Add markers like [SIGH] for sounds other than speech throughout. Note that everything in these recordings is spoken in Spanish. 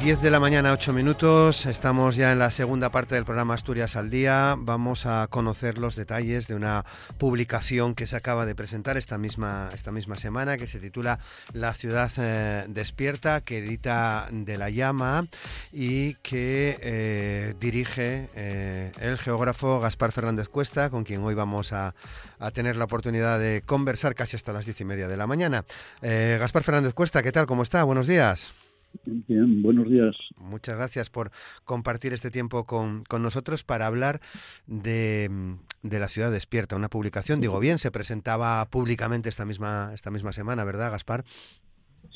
De la mañana, 8 minutos. Estamos ya en la segunda parte del programa Asturias al Día. Vamos a conocer los detalles de una publicación que se acaba de presentar esta misma, esta misma semana, que se titula La ciudad eh, despierta, que edita De la Llama y que eh, dirige eh, el geógrafo Gaspar Fernández Cuesta, con quien hoy vamos a, a, tener la oportunidad de conversar casi hasta las diez y media de la mañana. Gaspar Fernández Cuesta, ¿qué tal? ¿Cómo está? Buenos días. Bien, buenos días. Muchas gracias por compartir este tiempo con, nosotros para hablar de, de, La Ciudad Despierta, una publicación, digo bien, se presentaba públicamente esta misma, esta misma semana, ¿verdad, Gaspar?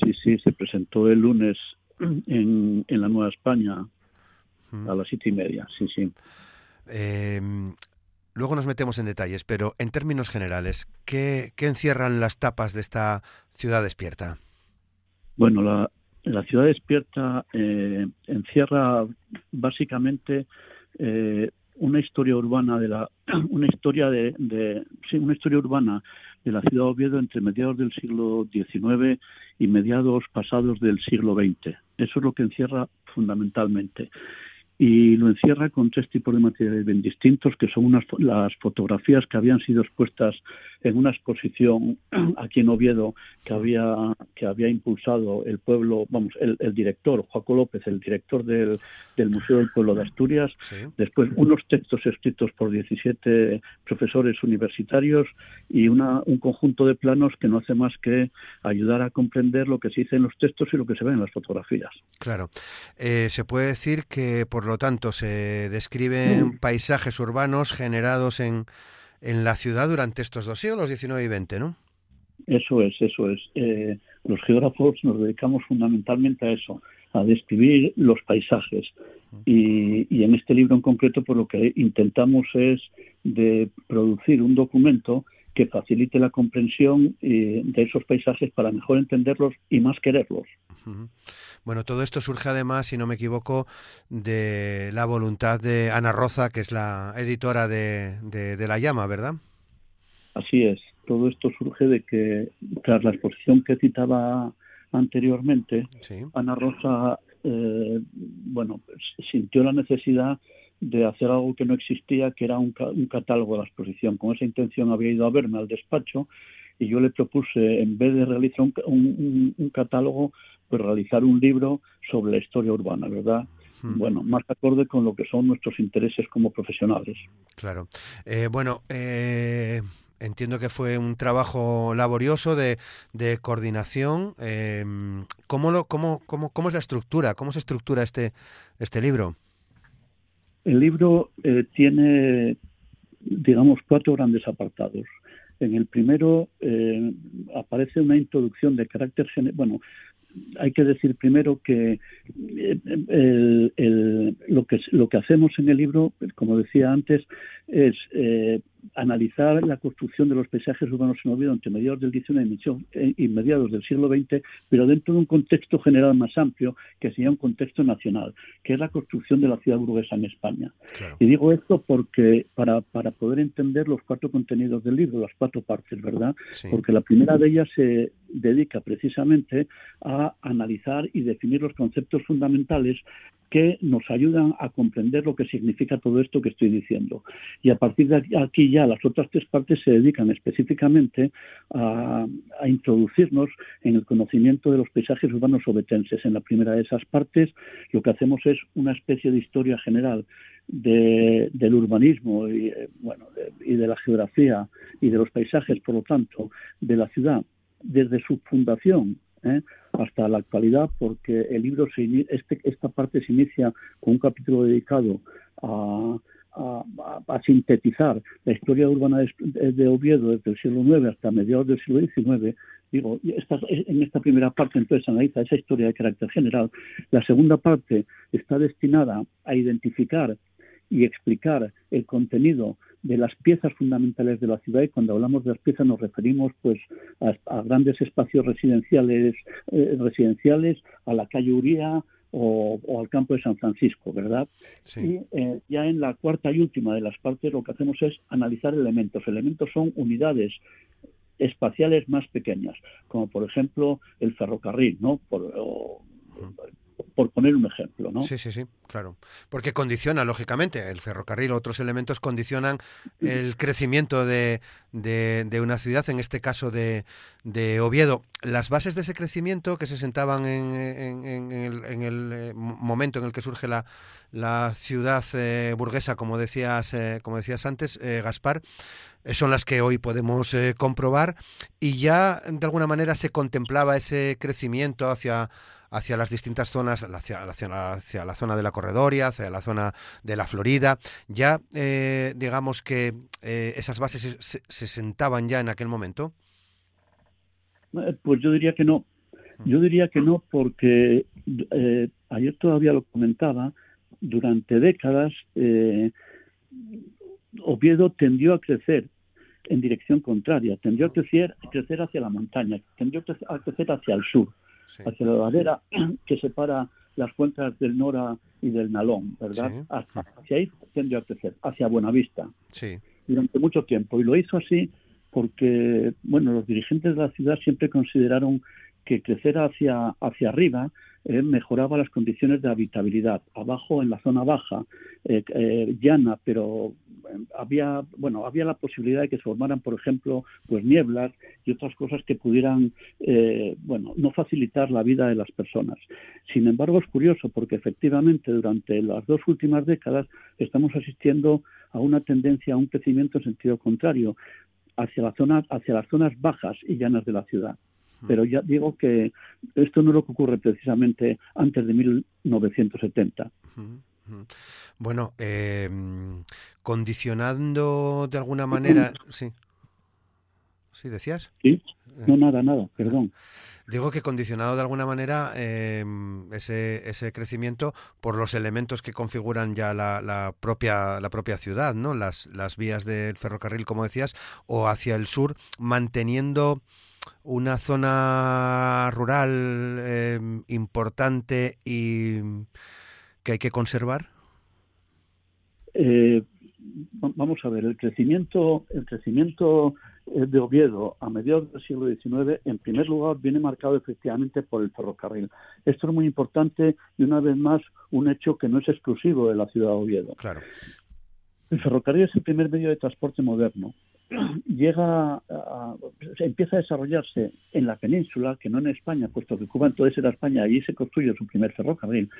Sí, sí, se presentó el lunes en, en la Nueva España a las siete y media, sí, sí. Em, luego nos metemos en detalles, pero en términos generales, ¿qué, qué encierran las tapas de esta Ciudad Despierta? Bueno, la, la ciudad despierta eh, encierra básicamente eh, una historia urbana de la [CLEARS THROAT] una historia de, una historia urbana de la ciudad de Oviedo entre mediados del siglo XIX y mediados pasados del siglo XX. Eso es lo que encierra fundamentalmente y lo encierra con tres tipos de materiales bien distintos, que son unas, las fotografías que habían sido expuestas en una exposición [CLEARS THROAT] aquí en Oviedo que había, que había impulsado el pueblo, vamos, el, director, Joaco López, el director del, del, Museo del Pueblo de Asturias, después unos textos escritos por 17 profesores universitarios y una, un conjunto de planos que no hace más que ayudar a comprender lo que se dice en los textos y lo que se ve en las fotografías. Claro. Eh, se puede decir que, por lo tanto, se describen mm. paisajes urbanos generados en en la ciudad durante estos dos siglos, 19 y 20, ¿no? Eso es, eso es. Eh, los geógrafos nos dedicamos fundamentalmente a eso, a describir los paisajes. Y, y, en este libro en concreto, por lo que intentamos es de producir un documento que facilite la comprensión eh, de esos paisajes para mejor entenderlos y más quererlos. Bueno, todo esto surge además, si no me equivoco, de la voluntad de Ana Roza, que es la editora de, de, La Llama, ¿verdad? Así es. Todo esto surge de que, tras la exposición que citaba anteriormente, Ana Rosa, eh, bueno, pues, sintió la necesidad de hacer algo que no existía, que era un, catálogo de la exposición. Con esa intención había ido a verme al despacho y yo le propuse, en vez de realizar un, catálogo, pues realizar un libro sobre la historia urbana, ¿verdad? Hmm. Bueno, más acorde con lo que son nuestros intereses como profesionales. Claro. Eh, bueno, eh, entiendo que fue un trabajo laborioso de, de coordinación. Eh, ¿cómo, lo, cómo, cómo, ¿Cómo es la estructura? ¿Cómo se estructura este, este libro? El libro eh, tiene, digamos, cuatro grandes apartados. En el primero eh, aparece una introducción de carácter. Bueno, hay que decir primero que, eh, lo que lo que hacemos en el libro, como decía antes, es analizar la construcción de los paisajes urbanos en Oviedo entre mediados del XIX y mediados del siglo XX, pero dentro de un contexto general más amplio, que sería un contexto nacional, que es la construcción de la ciudad burguesa en España. Y digo esto porque para, para poder entender los cuatro contenidos del libro, las cuatro partes, ¿verdad? Porque la primera de ellas se dedica precisamente a analizar y definir los conceptos fundamentales que nos ayudan a comprender lo que significa todo esto que estoy diciendo. Y a partir de aquí ya las otras tres partes se dedican específicamente a, introducirnos en el conocimiento de los paisajes urbanos obetenses. En la primera de esas partes lo que hacemos es una especie de historia general del urbanismo y, eh, bueno, y de la geografía y de los paisajes, por lo tanto, de la ciudad desde su fundación ¿eh? hasta la actualidad, porque el libro, se, este, esta parte se inicia con un capítulo dedicado a, a, sintetizar la historia urbana de, Oviedo desde el siglo IX hasta mediados del siglo XIX, digo, esta, en esta primera parte entonces analiza esa historia de carácter general. La segunda parte está destinada a identificar y explicar el contenido de las piezas fundamentales de la ciudad y cuando hablamos de las piezas nos referimos pues a, grandes espacios residenciales eh, residenciales a la calle Uría o, al campo de San Francisco, ¿verdad? Y eh, ya en la cuarta y última de las partes lo que hacemos es analizar elementos. Elementos son unidades espaciales más pequeñas, como por ejemplo el ferrocarril, ¿no? Por, por poner un ejemplo, ¿no? Sí, sí, sí, claro. Porque condiciona, lógicamente, el ferrocarril, otros elementos condicionan el crecimiento de, de, una ciudad, en este caso de, de, Oviedo. Las bases de ese crecimiento que se sentaban en, en, el, en el, eh, momento en el que surge la, la ciudad eh, burguesa, como decías, eh, como decías antes, Gaspar, son las que hoy podemos comprobar y ya de alguna manera se contemplaba ese crecimiento hacia hacia las distintas zonas, hacia, hacia, la zona de la Corredoria, hacia la zona de la Florida. Ya eh, digamos que eh, esas bases se, sentaban ya en aquel momento. Eh, pues yo diría que no. Mm. Yo diría que no porque ayer todavía lo comentaba, durante décadas Oviedo tendió a crecer en dirección contraria, tendió a crecer, crecer hacia la montaña, tendió a crecer hacia el sur hacia la ladera [CLEARS THROAT] que separa las cuencas del Nora y del Nalón, ¿verdad? Hacia, ahí tendió a crecer, hacia Buenavista, sí. durante mucho tiempo. Y lo hizo así porque, bueno, los dirigentes de la ciudad siempre consideraron que crecer hacia, hacia arriba eh, mejoraba las condiciones de habitabilidad. Abajo, en la zona baja, eh, eh, llana, pero había, bueno, había la posibilidad de que se formaran, por ejemplo, pues nieblas y otras cosas que pudieran, bueno, no facilitar la vida de las personas. Sin embargo, es curioso porque efectivamente durante las dos últimas décadas estamos asistiendo a una tendencia a un crecimiento en sentido contrario hacia la zona, hacia las zonas bajas y llanas de la ciudad. Pero ya digo que esto no es lo que ocurre precisamente antes de 1970. Bueno, eh, condicionando de alguna manera, [CLEARS THROAT] sí. ¿Sí decías? Sí, no, nada, nada, perdón. Digo que condicionado de alguna manera em, ese, ese crecimiento por los elementos que configuran ya la, la, propia, la propia ciudad, ¿no? Las, las vías del ferrocarril, como decías, o hacia el sur, manteniendo una zona rural em, importante y que hay que conservar? Eh, vamos a ver, el crecimiento, el crecimiento eh, de Oviedo a mediados del siglo XIX, en primer lugar, viene marcado efectivamente por el ferrocarril. Esto es muy importante y una vez más un hecho que no es exclusivo de la ciudad de Oviedo. Claro. El ferrocarril es el primer medio de transporte moderno [CLEARS THROAT] llega a, empieza a desarrollarse en la península, que no en España, puesto que Cuba entonces era España, allí se construye su primer ferrocarril,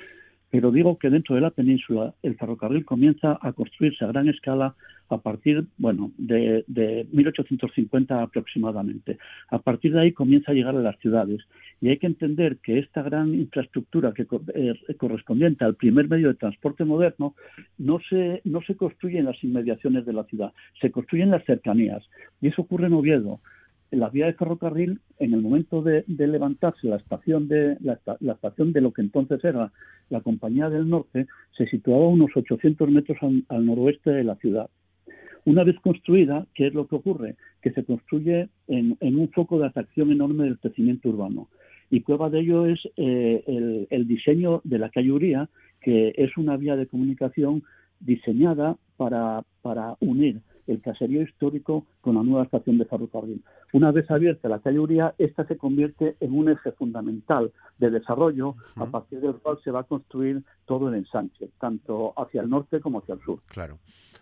pero digo que dentro de la península el ferrocarril comienza a construirse a gran escala a partir, bueno, de, de 1850 aproximadamente. A partir de ahí comienza a llegar a las ciudades. Y hay que entender que esta gran infraestructura que eh, correspondiente al primer medio de transporte moderno no se, no se construye en las inmediaciones de la ciudad, se construye en las cercanías. Y eso ocurre en Oviedo la vía de ferrocarril, en el momento de, levantarse la estación de la, estación de lo que entonces era la Compañía del Norte, se situaba a unos 800 metros al, noroeste de la ciudad. Una vez construida, ¿qué es lo que ocurre? Que se construye en, un foco de atracción enorme del crecimiento urbano. Y prueba de ello es eh, el, diseño de la calle que es una vía de comunicación diseñada para unir el caserío histórico con la nueva estación de ferrocarril. Una vez abierta la calle Uría, esta se convierte en un eje fundamental de desarrollo a partir del cual se va a construir todo el ensanche, tanto hacia el norte como hacia el sur. Claro.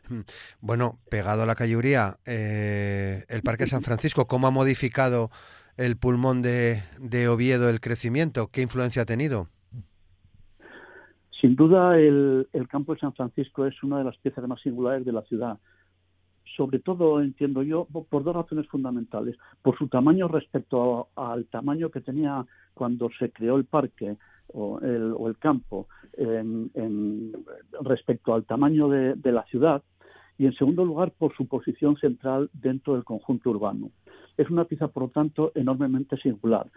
Hmm. Bueno, pegado a la calle Uría, eh, el Parque San Francisco, ¿cómo ha modificado el pulmón de, de Oviedo el crecimiento? ¿Qué influencia ha tenido? Sin duda, el, el, campo de San Francisco es una de las piezas más singulares de la ciudad sobre todo, entiendo yo, por dos razones fundamentales. Por su tamaño respecto al tamaño que tenía cuando se creó el parque o el, campo, en, respecto al tamaño de, la ciudad. Y en segundo lugar, por su posición central dentro del conjunto urbano. Es una pieza, por lo tanto, enormemente singular.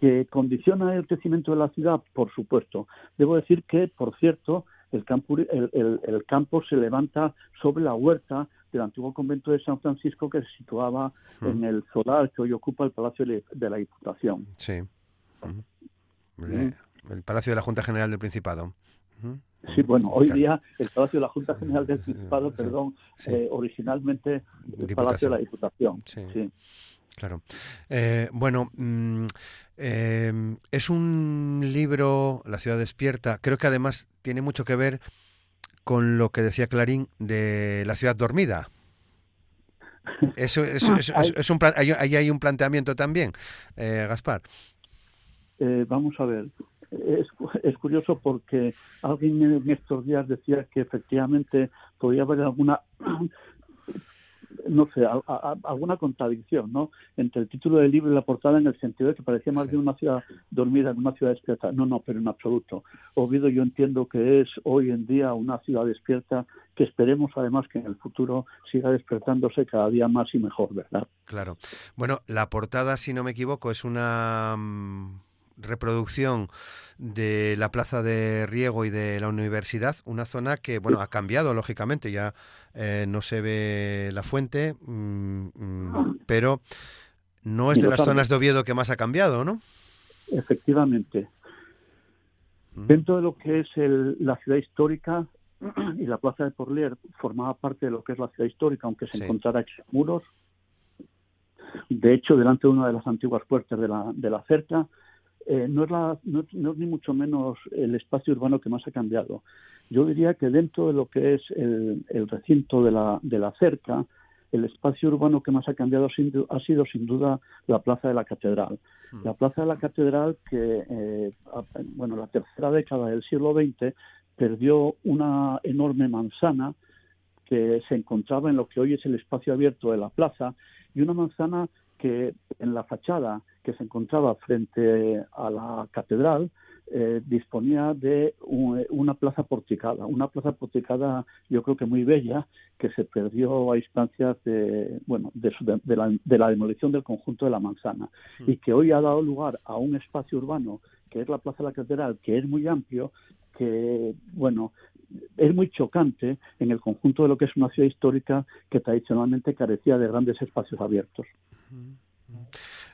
¿Que condiciona el crecimiento de la ciudad? Por supuesto. Debo decir que, por cierto, el campo, el, campo se levanta sobre la huerta del antiguo convento de San Francisco que se situaba hmm. en el solar que hoy ocupa el Palacio de la Diputación. Sí. El Palacio de la Junta General del Principado. Sí, bueno, hoy día el Palacio de la Junta General del [LAUGHS] Principado, perdón, eh, originalmente el Palacio de la Diputación. Sí. Claro. Eh, bueno, em, es un libro, La ciudad despierta, creo que además tiene mucho que ver con lo que decía Clarín de la ciudad dormida. Eso, es un, ahí hay un planteamiento también, eh, Gaspar. vamos a ver, es, es, curioso porque alguien en estos días decía que efectivamente podía haber alguna no sé, alguna contradicción ¿no? entre el título del libro y la portada en el sentido de que parecía más bien una ciudad dormida en una ciudad despierta. No, no, pero en absoluto. Oviedo yo entiendo que es hoy en día una ciudad despierta que esperemos además que en el futuro siga despertándose cada día más y mejor, ¿verdad? Claro. Bueno, la portada, si no me equivoco, es una mm, reproducción de la plaza de Riego y de la universidad, una zona que bueno ha cambiado lógicamente, ya eh, no se ve la fuente, mm, mm, pero no es de las zonas de Oviedo que más ha cambiado, ¿no? Efectivamente. Mm. Dentro de lo que es la ciudad histórica y la plaza de Porlier formaba parte de lo que es la ciudad histórica, aunque se encontrara muros. De hecho, delante de una de las antiguas puertas de la, de la cerca eh, no, es la, no, ni mucho menos el espacio urbano que más ha cambiado. Yo diría que dentro de lo que es el, recinto de la, de la cerca, el espacio urbano que más ha cambiado ha sido sin duda la Plaza de la Catedral. Hmm. La Plaza de la Catedral que, eh, bueno, la tercera década del siglo XX perdió una enorme manzana que se encontraba en lo que hoy es el espacio abierto de la plaza y una manzana que en la fachada que se encontraba frente a la catedral eh, disponía de una plaza porticada, una plaza porticada yo creo que muy bella que se perdió a instancias de bueno de, la, demolición del conjunto de la manzana y que hoy ha dado lugar a un espacio urbano que es la plaza de la catedral que es muy amplio que bueno es muy chocante en el conjunto de lo que es una ciudad histórica que tradicionalmente carecía de grandes espacios abiertos.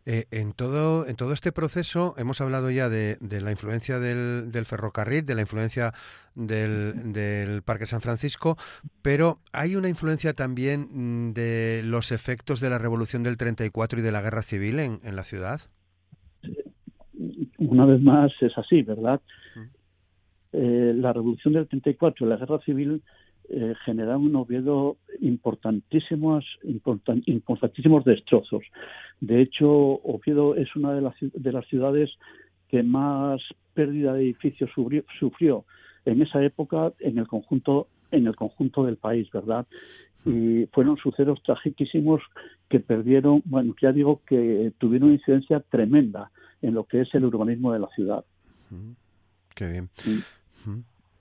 Eh, en, todo, en todo este proceso hemos hablado ya de, la influencia del, ferrocarril, de la influencia del, Parque San Francisco, pero hay una influencia también mm, de los efectos de la Revolución del 34 y de la Guerra Civil en, en la ciudad. Una vez más es así, ¿verdad? Eh, la Revolución del 34 y la Guerra Civil eh, generaron un Oviedo importantísimos, importantísimos destrozos. De hecho, Oviedo es una de las, de las ciudades que más pérdida de edificios sufrió, en esa época en el conjunto en el conjunto del país, ¿verdad? Y fueron sucesos trágicos que perdieron, bueno, ya digo que tuvieron una incidencia tremenda en lo que es el urbanismo de la ciudad. Qué bien.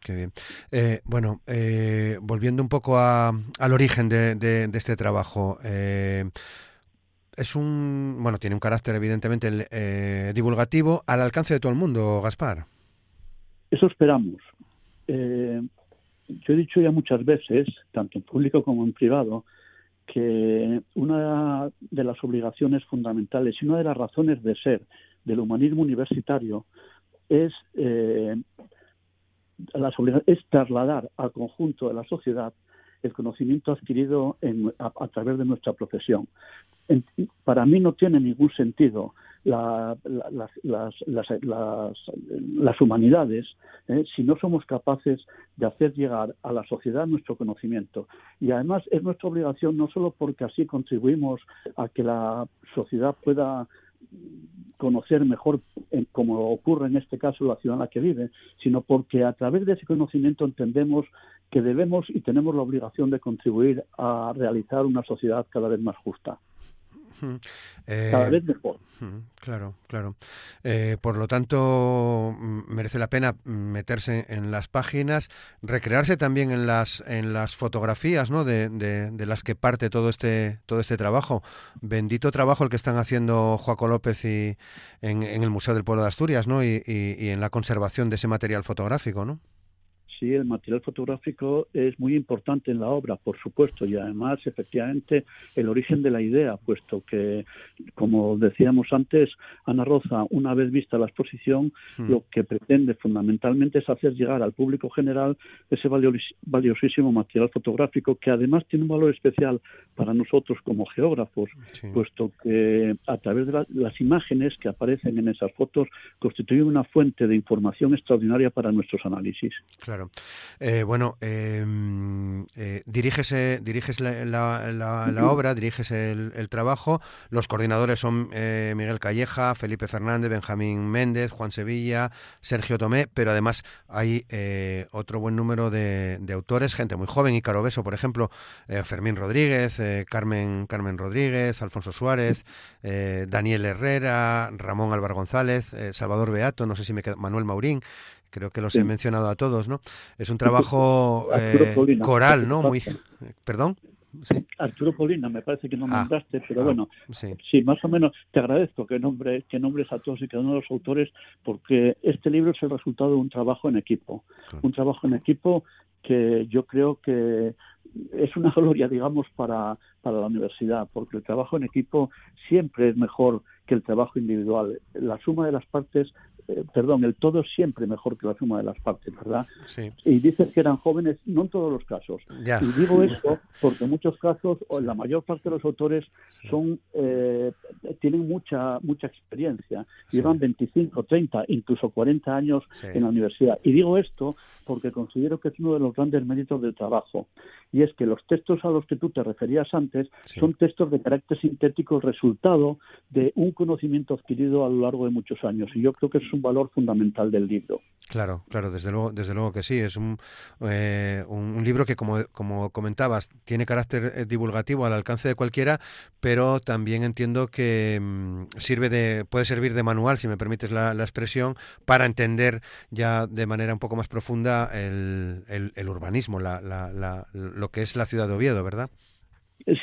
Qué bien. Eh, bueno, eh, volviendo un poco al origen de, este trabajo. Eh, es un, bueno, tiene un carácter evidentemente divulgativo al alcance de todo el mundo, Gaspar. Eso esperamos. yo he dicho ya muchas veces, tanto en público como en privado, que una de las obligaciones fundamentales y una de las razones de ser del humanismo universitario es es trasladar al conjunto de la sociedad el conocimiento adquirido a, través de nuestra profesión. para mí no tiene ningún sentido las, humanidades ¿eh? si no somos capaces de hacer llegar a la sociedad nuestro conocimiento. Y además es nuestra obligación no solo porque así contribuimos a que la sociedad pueda conocer mejor, como ocurre en este caso, la ciudad en la que vive, sino porque a través de ese conocimiento entendemos que debemos y tenemos la obligación de contribuir a realizar una sociedad cada vez más justa. Cada vez mejor. Claro, claro. Eh, por lo tanto, merece la pena meterse en las páginas, recrearse también en las en las fotografías, ¿no? De, de, las que parte todo este todo este trabajo. Bendito trabajo el que están haciendo Joaco López y en, el Museo del Pueblo de Asturias, ¿no? Y, y, en la conservación de ese material fotográfico, ¿no? Sí, el material fotográfico es muy importante en la obra, por supuesto, y además, efectivamente, el origen de la idea, puesto que, como decíamos antes, Ana Roza, una vez vista la exposición, hmm. lo que pretende fundamentalmente es hacer llegar al público general ese valiosísimo material fotográfico, que además tiene un valor especial para nosotros como geógrafos, puesto que a través de las imágenes que aparecen en esas fotos constituyen una fuente de información extraordinaria para nuestros análisis. Claro. Eh, bueno, em, eh, diriges, diriges la, obra, diriges el, trabajo. Los coordinadores son eh, Miguel Calleja, Felipe Fernández, Benjamín Méndez, Juan Sevilla, Sergio Tomé, pero además hay eh, otro buen número de, autores, gente muy joven, y Beso, por ejemplo, Fermín Rodríguez, Carmen, Carmen Rodríguez, Alfonso Suárez, Daniel Herrera, Ramón Álvaro González, Salvador Beato, no sé si me queda, Manuel Maurín, creo que los he mencionado a todos, ¿no? Es un trabajo eh, coral, ¿no? Muy, perdón. Arturo Polina, me parece que no ah, nombraste, pero ah, bueno, sí. más o menos te agradezco que, nombre, que nombres a todos y cada uno de los autores, porque este libro es el resultado de un trabajo en equipo, un trabajo en equipo que yo creo que es una [LAUGHS] gloria, digamos, para, para la universidad, porque el trabajo en equipo siempre es mejor que el trabajo individual. La suma de las partes eh, perdón, el todo es siempre mejor que la suma de las partes, ¿verdad? Sí. Y dices que eran jóvenes, no en todos los casos. Y digo esto porque en muchos casos, o en la mayor parte de los autores, son eh, tienen mucha mucha experiencia, llevan 25, 30, incluso 40 años en la universidad. Y digo esto porque considero que es uno de los grandes méritos del trabajo, y es que los textos a los que tú te referías antes son textos de carácter sintético, resultado de un conocimiento adquirido a lo largo de muchos años. Y yo creo que es un valor fundamental del libro. Claro, claro, desde luego, desde luego que sí. Es un, eh, un, libro que, como, como comentabas, tiene carácter eh, divulgativo al alcance de cualquiera, pero también entiendo que mm, sirve de, puede servir de manual, si me permites la, expresión, para entender ya de manera un poco más profunda el, el, urbanismo, la, la, lo que es la ciudad de Oviedo, ¿verdad?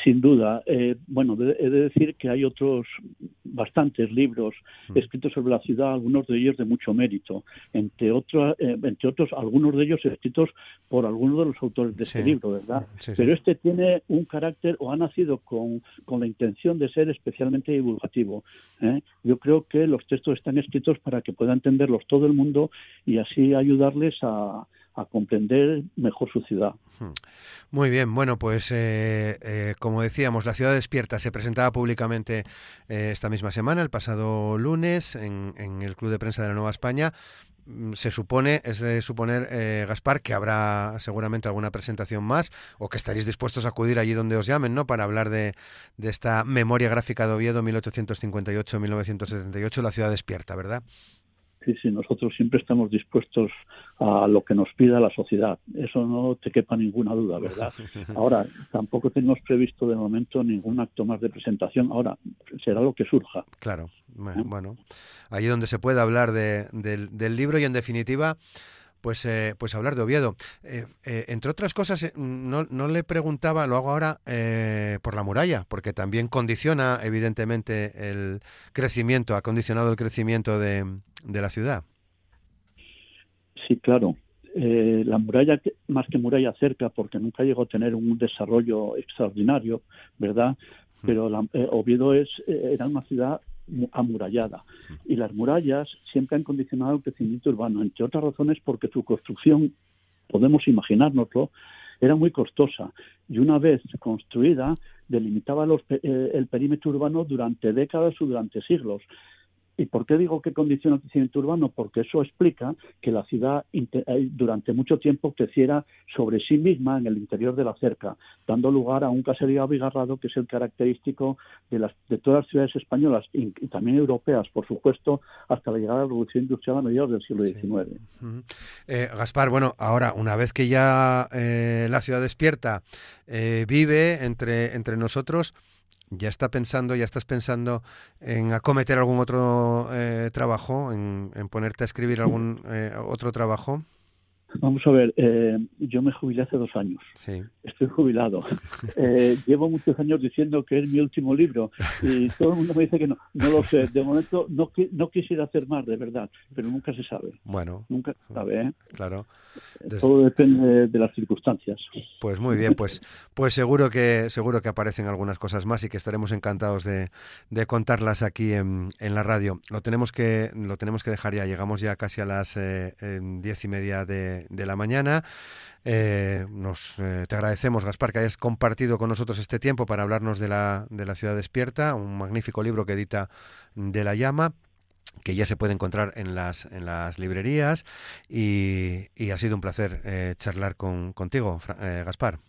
Sin duda. Eh, bueno, he de decir que hay otros bastantes libros mm. escritos sobre la ciudad, algunos de ellos de mucho mérito, entre, otros, eh, entre otros, algunos de ellos escritos por algunos de los autores de este libro, ¿verdad? Pero este tiene un carácter o ha nacido con, con la intención de ser especialmente divulgativo. ¿eh? Yo creo que los textos están escritos para que pueda entenderlos todo el mundo y así ayudarles a, a comprender mejor su ciudad. Hmm. Muy bien, bueno, pues eh, eh, como decíamos, La Ciudad Despierta se presentaba públicamente eh, esta misma semana, el pasado lunes, en, el Club de Prensa de la Nueva España. Mm, se supone, es de suponer, Gaspar, que habrá seguramente alguna presentación más o que estaréis dispuestos a acudir allí donde os llamen, ¿no? Para hablar de, de esta memoria gráfica de Oviedo 1858-1978, La Ciudad Despierta, ¿verdad? Sí, sí, nosotros siempre estamos dispuestos a lo que nos pida la sociedad. Eso no te quepa ninguna duda, ¿verdad? [LAUGHS] Ahora, tampoco tenemos previsto de momento ningún acto más de presentación. Ahora, será lo que surja. Claro, ¿Eh? bueno, allí donde se pueda hablar del, libro y en definitiva pues, eh, pues hablar de Oviedo. Eh, entre otras cosas, no, no, le preguntaba, lo hago ahora, por la muralla, porque también condiciona evidentemente el crecimiento, ha condicionado el crecimiento de, de la ciudad. Sí, claro. Eh, la muralla, más que muralla cerca, porque nunca llegó a tener un desarrollo extraordinario, ¿verdad? Pero eh, Oviedo es, eh, era una ciudad amurallada. Y las murallas siempre han condicionado el crecimiento urbano, entre otras razones porque su construcción, podemos imaginárnoslo, era muy costosa y una vez construida delimitaba los, el perímetro urbano durante décadas o durante siglos. ¿Y por qué digo que condiciona el crecimiento urbano? Porque eso explica que la ciudad eh, durante mucho tiempo creciera sobre sí misma en el interior de la cerca, dando lugar a un caserío abigarrado que es el característico de, las, de todas las ciudades españolas y, también europeas, por supuesto, hasta la llegada de la revolución industrial a mediados del siglo XIX. Eh, Gaspar, bueno, ahora, una vez que ya eh, la ciudad despierta, vive entre, entre nosotros, ¿Ya está pensando, ya estás pensando en acometer algún otro eh, trabajo, en, ponerte a escribir algún eh, otro trabajo? Vamos a ver, eh, yo me jubilé hace dos años. Sí. Estoy jubilado. [LAUGHS] Eh, llevo muchos años diciendo que es mi último libro y todo el mundo me dice que no. No lo sé. De momento no, no quisiera hacer más, de verdad, pero nunca se sabe. Bueno. Nunca se sabe, ¿eh? Claro. Todo depende de las circunstancias. Pues muy bien, pues, pues seguro que seguro que aparecen algunas cosas más y que estaremos encantados de, de contarlas aquí en, en, la radio. Lo tenemos que lo tenemos que dejar ya. Llegamos ya casi a las eh, diez y media de, de la mañana. Eh, nos, eh, te agradecemos, Gaspar, que hayas compartido con nosotros este tiempo para hablarnos de la, de la ciudad despierta, un magnífico libro que edita De la Llama que ya se puede encontrar en las, en las librerías y, y ha sido un placer eh, charlar con, contigo, Gaspar.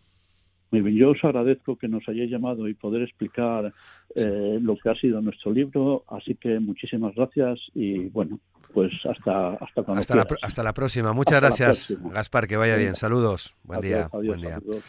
Muy bien, yo os agradezco que nos hayáis llamado y poder explicar eh, lo que ha sido nuestro libro, así que muchísimas gracias y bueno, pues hasta hasta cuando hasta, la, hasta la próxima. Muchas hasta gracias, Gaspar, que vaya bien. Saludos. Buen adiós, día. Adiós, buen día. Saludos.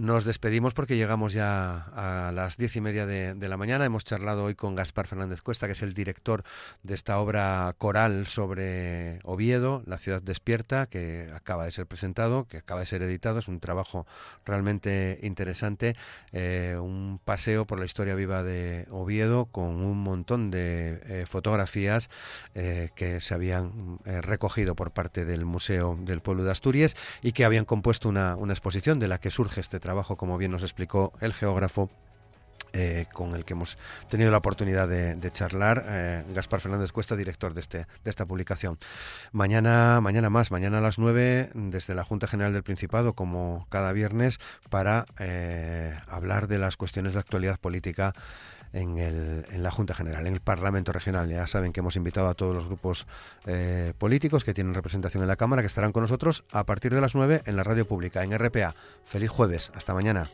Nos despedimos porque llegamos ya a las diez y media de, la mañana. Hemos charlado hoy con Gaspar Fernández Cuesta, que es el director de esta obra coral sobre Oviedo, La ciudad despierta, que acaba de ser presentado, que acaba de ser editado. Es un trabajo realmente interesante. Eh, un paseo por la historia viva de Oviedo con un montón de eh, fotografías eh, que se habían recogido por parte del Museo del Pueblo de Asturias y que habían compuesto una, una exposición de la que surge este trabajo, como bien nos explicó el geógrafo eh, con el que hemos tenido la oportunidad de, charlar, eh, Gaspar Fernández Cuesta, director de, este, de esta publicación. Mañana, mañana más, mañana a las 9, desde la Junta General del Principado, como cada viernes, para eh, hablar de las cuestiones de actualidad política en, el, en, la Junta General, en el Parlamento Regional. Ya saben que hemos invitado a todos los grupos eh, políticos que tienen representación en la Cámara, que estarán con nosotros a partir de las 9 en la radio pública, en RPA. Feliz jueves, hasta mañana.